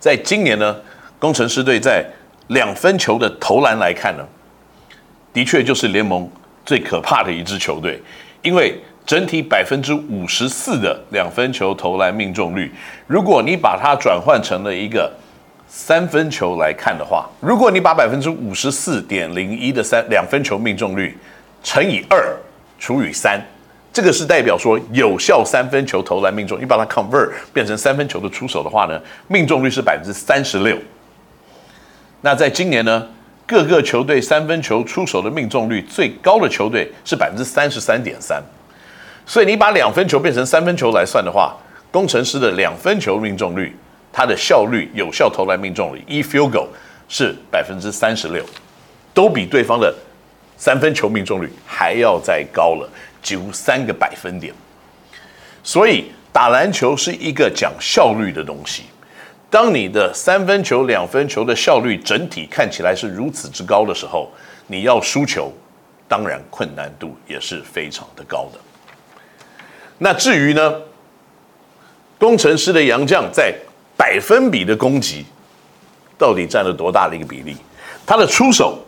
在今年呢，工程师队在两分球的投篮来看呢，的确就是联盟最可怕的一支球队，因为整体百分之五十四的两分球投篮命中率，如果你把它转换成了一个三分球来看的话，如果你把百分之五十四点零一的三两分球命中率乘以二除以三。这个是代表说有效三分球投篮命中，你把它 convert 变成三分球的出手的话呢，命中率是百分之三十六。那在今年呢，各个球队三分球出手的命中率最高的球队是百分之三十三点三。所以你把两分球变成三分球来算的话，工程师的两分球命中率，它的效率有效投篮命中率一 field goal 是百分之三十六，都比对方的三分球命中率还要再高了。几乎三个百分点，所以打篮球是一个讲效率的东西。当你的三分球、两分球的效率整体看起来是如此之高的时候，你要输球，当然困难度也是非常的高的。那至于呢，工程师的杨将在百分比的攻击到底占了多大的一个比例？他的出手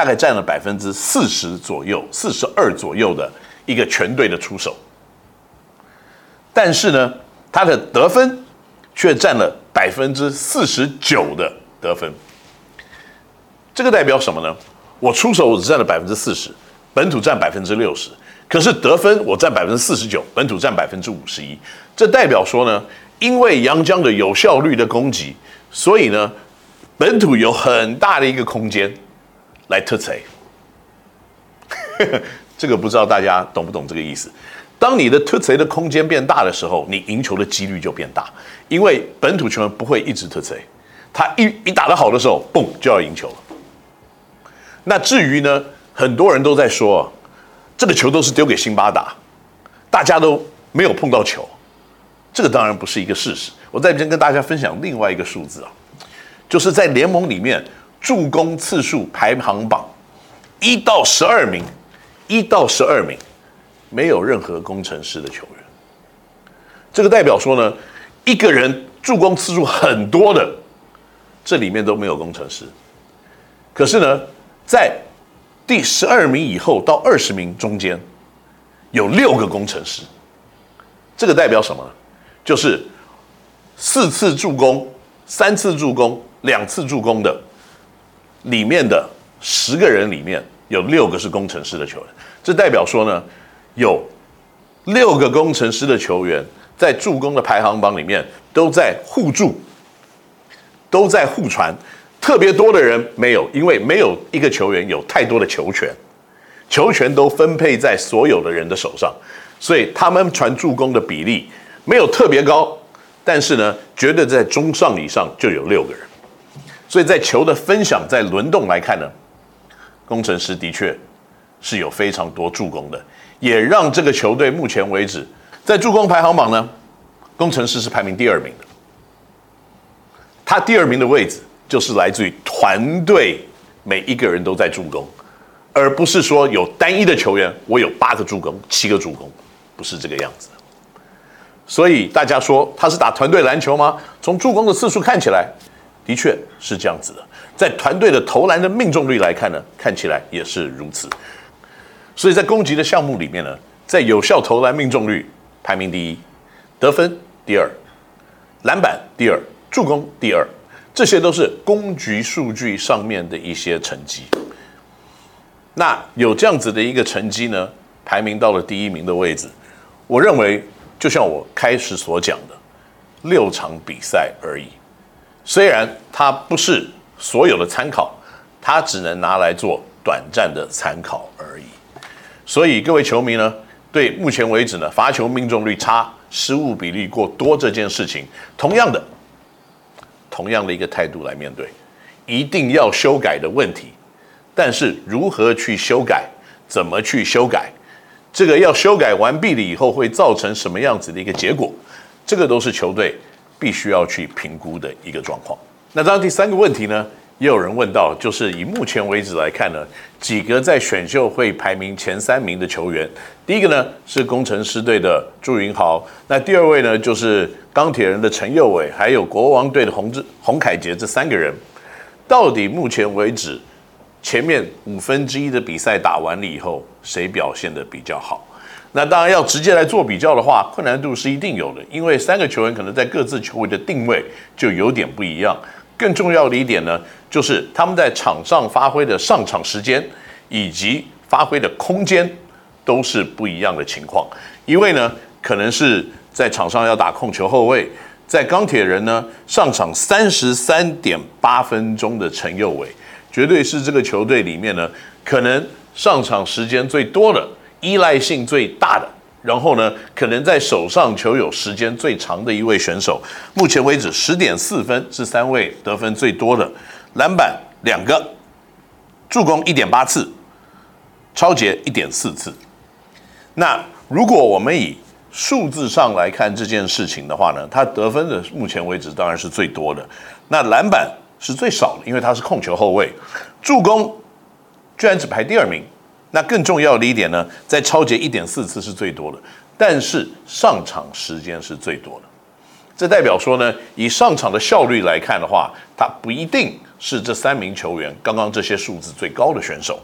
大概占了百分之四十左右，四十二左右的。一个全队的出手，但是呢，他的得分却占了百分之四十九的得分。这个代表什么呢？我出手我只占了百分之四十，本土占百分之六十，可是得分我占百分之四十九，本土占百分之五十一。这代表说呢，因为洋将的有效率的攻击，所以呢，本土有很大的一个空间来突袭。这个不知道大家懂不懂这个意思？当你的突袭的空间变大的时候，你赢球的几率就变大，因为本土球员不会一直突袭，他一一打得好的时候，嘣就要赢球了。那至于呢，很多人都在说，这个球都是丢给辛巴打，大家都没有碰到球，这个当然不是一个事实。我在这边跟大家分享另外一个数字啊，就是在联盟里面助攻次数排行榜一到十二名。一到十二名，没有任何工程师的球员。这个代表说呢，一个人助攻次数很多的，这里面都没有工程师。可是呢，在第十二名以后到二十名中间，有六个工程师。这个代表什么？就是四次助攻、三次助攻、两次助攻的里面的十个人里面。有六个是工程师的球员，这代表说呢，有六个工程师的球员在助攻的排行榜里面都在互助，都在互传。特别多的人没有，因为没有一个球员有太多的球权，球权都分配在所有的人的手上，所以他们传助攻的比例没有特别高，但是呢，绝对在中上以上就有六个人。所以在球的分享，在轮动来看呢。工程师的确是有非常多助攻的，也让这个球队目前为止在助攻排行榜呢，工程师是排名第二名的。他第二名的位置就是来自于团队每一个人都在助攻，而不是说有单一的球员，我有八个助攻、七个助攻，不是这个样子。所以大家说他是打团队篮球吗？从助攻的次数看起来，的确是这样子的。在团队的投篮的命中率来看呢，看起来也是如此。所以在攻击的项目里面呢，在有效投篮命中率排名第一，得分第二，篮板第二，助攻第二，这些都是攻击数据上面的一些成绩。那有这样子的一个成绩呢，排名到了第一名的位置，我认为就像我开始所讲的，六场比赛而已，虽然它不是。所有的参考，它只能拿来做短暂的参考而已。所以各位球迷呢，对目前为止呢，罚球命中率差、失误比例过多这件事情，同样的，同样的一个态度来面对，一定要修改的问题。但是如何去修改，怎么去修改，这个要修改完毕了以后会造成什么样子的一个结果，这个都是球队必须要去评估的一个状况。那当然，第三个问题呢，也有人问到，就是以目前为止来看呢，几个在选秀会排名前三名的球员，第一个呢是工程师队的朱云豪，那第二位呢就是钢铁人的陈佑伟，还有国王队的洪志洪凯杰这三个人，到底目前为止前面五分之一的比赛打完了以后，谁表现的比较好？那当然要直接来做比较的话，困难度是一定有的，因为三个球员可能在各自球位的定位就有点不一样。更重要的一点呢，就是他们在场上发挥的上场时间以及发挥的空间都是不一样的情况。一位呢，可能是在场上要打控球后卫，在钢铁人呢上场三十三点八分钟的陈佑伟，绝对是这个球队里面呢可能上场时间最多的。依赖性最大的，然后呢，可能在手上球有时间最长的一位选手，目前为止十点四分是三位得分最多的，篮板两个，助攻一点八次，抄截一点四次。那如果我们以数字上来看这件事情的话呢，他得分的目前为止当然是最多的，那篮板是最少的，因为他是控球后卫，助攻居然只排第二名。那更重要的一点呢，在超节一点四次是最多的，但是上场时间是最多的。这代表说呢，以上场的效率来看的话，他不一定是这三名球员刚刚这些数字最高的选手。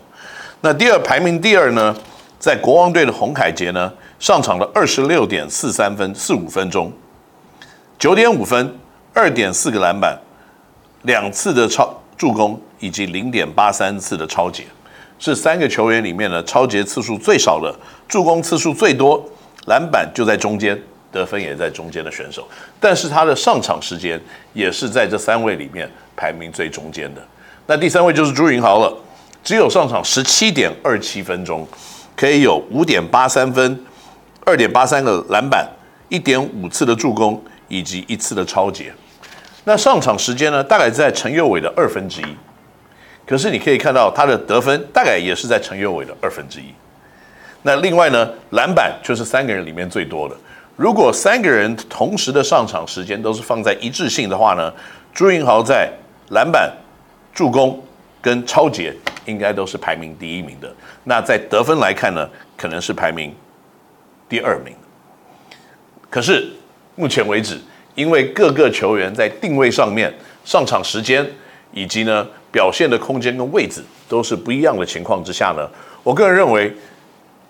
那第二排名第二呢，在国王队的洪凯杰呢，上场了二十六点四三分四五分钟，九点五分，二点四个篮板，两次的超助攻以及零点八三次的超节。是三个球员里面呢，超节次数最少的，助攻次数最多，篮板就在中间，得分也在中间的选手。但是他的上场时间也是在这三位里面排名最中间的。那第三位就是朱云豪了，只有上场十七点二七分钟，可以有五点八三分，二点八三个篮板，一点五次的助攻以及一次的超节。那上场时间呢，大概在陈佑伟的二分之一。可是你可以看到他的得分大概也是在陈佑伟的二分之一。那另外呢，篮板就是三个人里面最多的。如果三个人同时的上场时间都是放在一致性的话呢，朱云豪在篮板、助攻跟抄截应该都是排名第一名的。那在得分来看呢，可能是排名第二名。可是目前为止，因为各个球员在定位上面、上场时间以及呢，表现的空间跟位置都是不一样的情况之下呢，我个人认为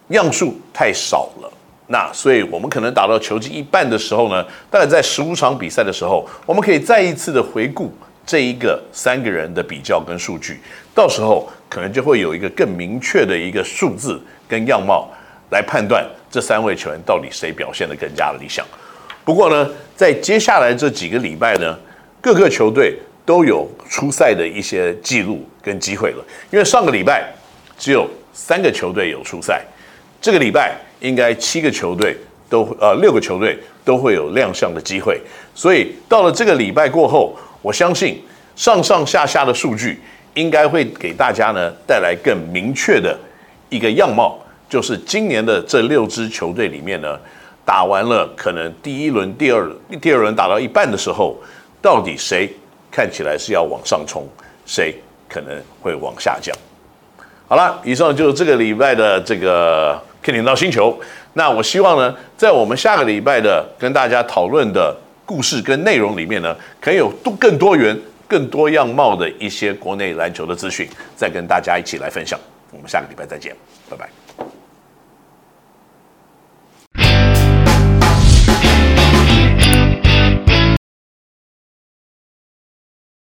样数太少了。那所以我们可能打到球季一半的时候呢，大概在十五场比赛的时候，我们可以再一次的回顾这一个三个人的比较跟数据，到时候可能就会有一个更明确的一个数字跟样貌来判断这三位球员到底谁表现得更加的理想。不过呢，在接下来这几个礼拜呢，各个球队。都有出赛的一些记录跟机会了，因为上个礼拜只有三个球队有出赛，这个礼拜应该七个球队都呃六个球队都会有亮相的机会，所以到了这个礼拜过后，我相信上上下下的数据应该会给大家呢带来更明确的一个样貌，就是今年的这六支球队里面呢，打完了可能第一轮、第二第二轮打到一半的时候，到底谁？看起来是要往上冲，谁可能会往下降？好了，以上就是这个礼拜的这个 Ken 频道星球。那我希望呢，在我们下个礼拜的跟大家讨论的故事跟内容里面呢，可以有多更多元、更多样貌的一些国内篮球的资讯，再跟大家一起来分享。我们下个礼拜再见，拜拜。